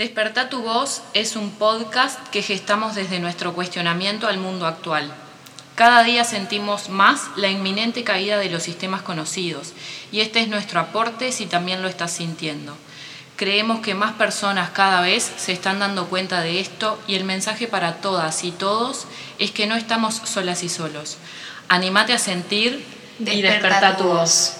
Despertá tu voz es un podcast que gestamos desde nuestro cuestionamiento al mundo actual. Cada día sentimos más la inminente caída de los sistemas conocidos y este es nuestro aporte si también lo estás sintiendo. Creemos que más personas cada vez se están dando cuenta de esto y el mensaje para todas y todos es que no estamos solas y solos. Animate a sentir y desperta tu voz.